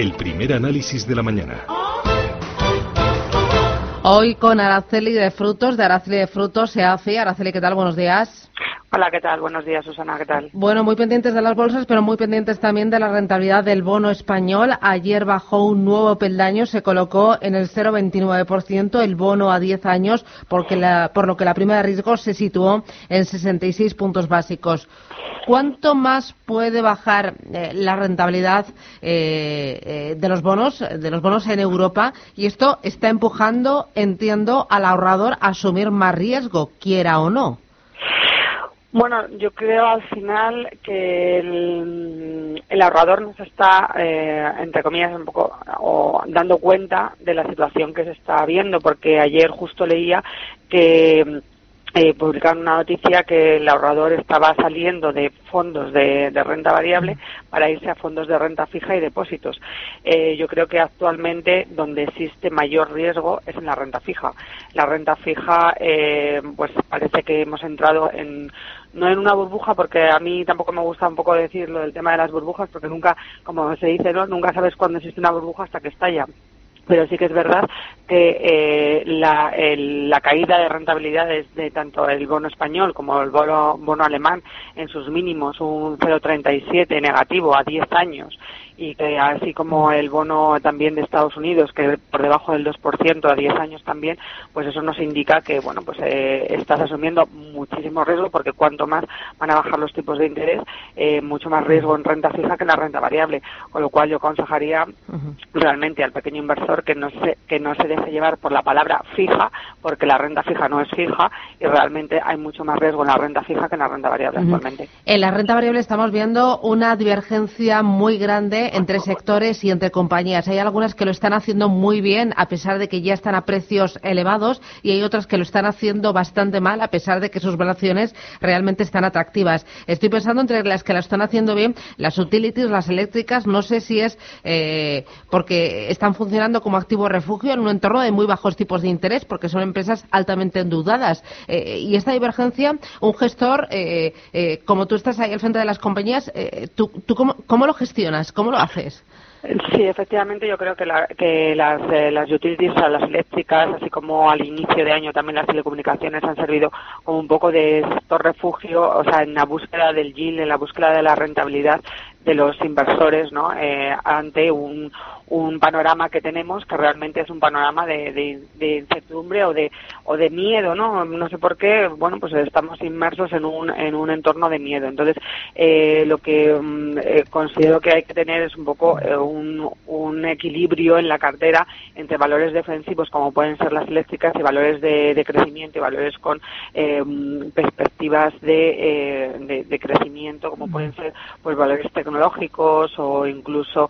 El primer análisis de la mañana. Hoy con Araceli de Frutos, de Araceli de Frutos, se hace. Araceli, ¿qué tal? Buenos días. Hola, ¿qué tal? Buenos días, Susana, ¿qué tal? Bueno, muy pendientes de las bolsas, pero muy pendientes también de la rentabilidad del bono español. Ayer bajó un nuevo peldaño, se colocó en el 0,29% el bono a 10 años, porque la, por lo que la prima de riesgo se situó en 66 puntos básicos. ¿Cuánto más puede bajar eh, la rentabilidad eh, eh, de los bonos, de los bonos en Europa? Y esto está empujando, entiendo, al ahorrador a asumir más riesgo, quiera o no. Bueno, yo creo al final que el, ahorrador nos está, eh, entre comillas, un poco o, dando cuenta de la situación que se está viendo, porque ayer justo leía que eh, publicaron una noticia que el ahorrador estaba saliendo de fondos de, renta variable para irse a fondos de renta fija y depósitos. Eh, yo creo que actualmente donde existe mayor riesgo es en la renta fija. La renta fija, eh, pues parece que hemos entrado en no en una burbuja porque a mí tampoco me gusta un poco decirlo del tema de las burbujas porque nunca, como se dice, ¿no? nunca sabes cuándo existe una burbuja hasta que estalla pero sí que es verdad que eh, la, la, caída de rentabilidades de tanto el bono español como el bono, bono alemán en sus mínimos, un 0,37 negativo a 10 años, y que así como el bono también de Estados Unidos, que por debajo del 2% a 10 años también, pues eso nos indica que, bueno, pues eh, estás asumiendo muchísimo riesgo porque cuanto más van a bajar los tipos de interés, eh, mucho más riesgo en renta fija que en la renta variable, con lo cual yo aconsejaría realmente al pequeño inversor que no se que no se deje llevar por la palabra fija, porque la renta fija no es fija y realmente hay mucho más riesgo en la renta fija que en la renta variable actualmente. En la renta variable estamos viendo una divergencia muy grande entre sectores y entre compañías. Hay algunas que lo están haciendo muy bien a pesar de que ya están a precios elevados y hay otras que lo están haciendo bastante mal a pesar de que sus valuaciones realmente están atractivas. Estoy pensando entre las que lo están haciendo bien, las utilities, las eléctricas, no sé si es eh, porque están funcionando como activo refugio en un entorno de muy bajos tipos de interés porque son empresas altamente endeudadas. Eh, y esta divergencia, un gestor, eh, como tú estás ahí al frente de las compañías, ¿tú, tú cómo, cómo, lo gestionas? ¿Cómo lo haces? Sí, efectivamente, yo creo que, que las, eh, las utilities, las eléctricas, así como al inicio de año también las telecomunicaciones han servido como un poco de sector refugio, o sea, en la búsqueda del yield, en la búsqueda de la rentabilidad de los inversores, ¿no? Eh, ante un, un panorama que tenemos que realmente es un panorama de, de, incertidumbre o de o de miedo no no sé por qué bueno pues estamos inmersos en un en un entorno de miedo entonces eh, lo que mm, eh, considero que hay que tener es un poco eh, un, un, equilibrio en la cartera entre valores defensivos como pueden ser las eléctricas y valores de, de crecimiento y valores con mm, perspectivas de, de, crecimiento como pueden ser pues valores tecnológicos o incluso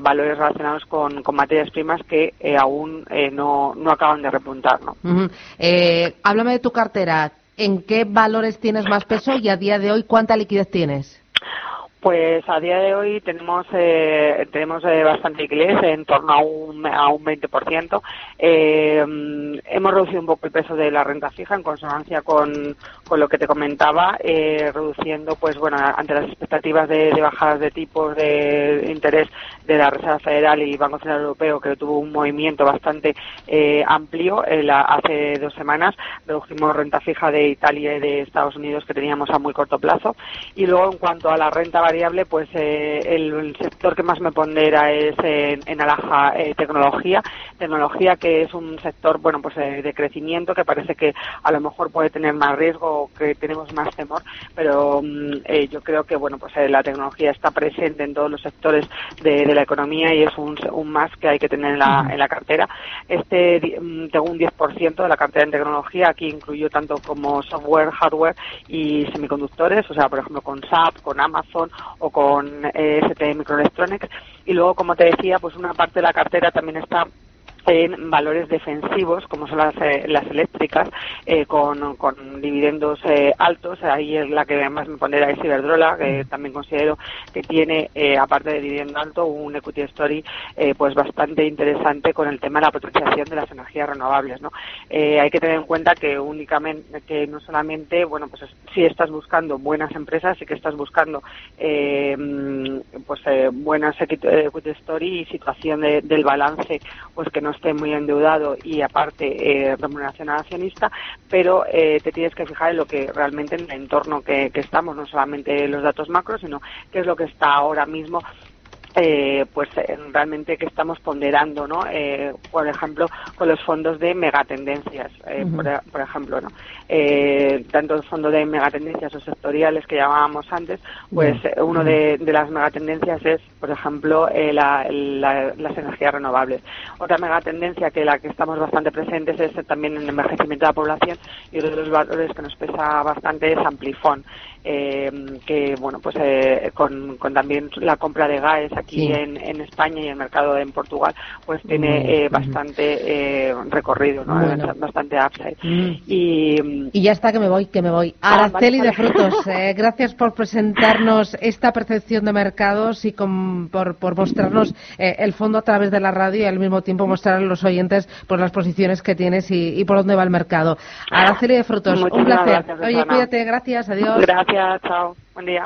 valores relacionados con, materias primas que eh, aún eh, no, no acaban de repuntar. ¿no? Eh, háblame de tu cartera. ¿En qué valores tienes más peso y a día de hoy cuánta liquidez tienes? Pues a día de hoy tenemos eh, tenemos eh, bastante liquidez, en torno a un, a un 20%. Eh, hemos reducido un poco el peso de la renta fija en consonancia con, con lo que te comentaba, eh, reduciendo, pues bueno, ante las expectativas de, de, bajadas de tipos de interés de la Reserva Federal y Banco Central Europeo, que tuvo un movimiento bastante eh, amplio la, hace dos semanas, redujimos renta fija de Italia y de Estados Unidos que teníamos a muy corto plazo. Y luego, en cuanto a la renta variable, pues eh, el, sector que más me pondera es en, en Alaja eh, Tecnología. Tecnología que es un sector, bueno, pues eh, de crecimiento que parece que a lo mejor puede tener más riesgo o que tenemos más temor, pero mm, yo creo que, bueno, pues la tecnología está presente en todos los sectores de, la economía y es un, un, más que hay que tener en la, en la cartera. Este, mm, tengo un 10% de la cartera en tecnología, aquí incluyo tanto como software, hardware y semiconductores, o sea, por ejemplo, con SAP, con Amazon o con eh, ST Microelectronics. Y luego, como te decía, pues una parte de la cartera también está en valores defensivos, como son las, eh, las eléctricas, eh, con, con, dividendos eh, altos. Ahí es la que más me pondera es Iberdrola, que mm. también considero que tiene, aparte de dividendo alto, un equity story pues bastante interesante con el tema de la potenciación de las energías renovables. ¿no? hay que tener en cuenta que únicamente, que no solamente, bueno, pues si estás buscando buenas empresas, sí que estás buscando pues buenas equity story y situación del balance, pues que no esté muy endeudado y aparte eh, remuneración al accionista, pero eh, te tienes que fijar en lo que realmente en el entorno que, que estamos, no solamente los datos macro, sino qué es lo que está ahora mismo eh, pues eh, realmente que estamos ponderando, ¿no? Eh, por ejemplo, con los fondos de megatendencias, eh, por, ejemplo, ¿no? tanto el fondo de megatendencias o sectoriales que llamábamos antes, pues uno de, de, las megatendencias es, por ejemplo, la, las energías renovables. Otra megatendencia que la que estamos bastante presentes es también el envejecimiento de la población y uno de los valores que nos pesa bastante es Amplifon, que bueno, pues con, con también la compra de GAES aquí en, en, España y el mercado en Portugal, pues tiene eh, bastante eh, recorrido, ¿no? bastante upside. Mm. Y, y, ya está, que me voy, que me voy. Ah, Araceli de Frutos, eh, gracias por presentarnos esta percepción de mercados y con, por, por mostrarnos el fondo a través de la radio y al mismo tiempo mostrar a los oyentes por las posiciones que tienes y, y por dónde va el mercado. Araceli de Frutos, un placer. Oye, cuídate, gracias, adiós. Gracias, chao. Buen día.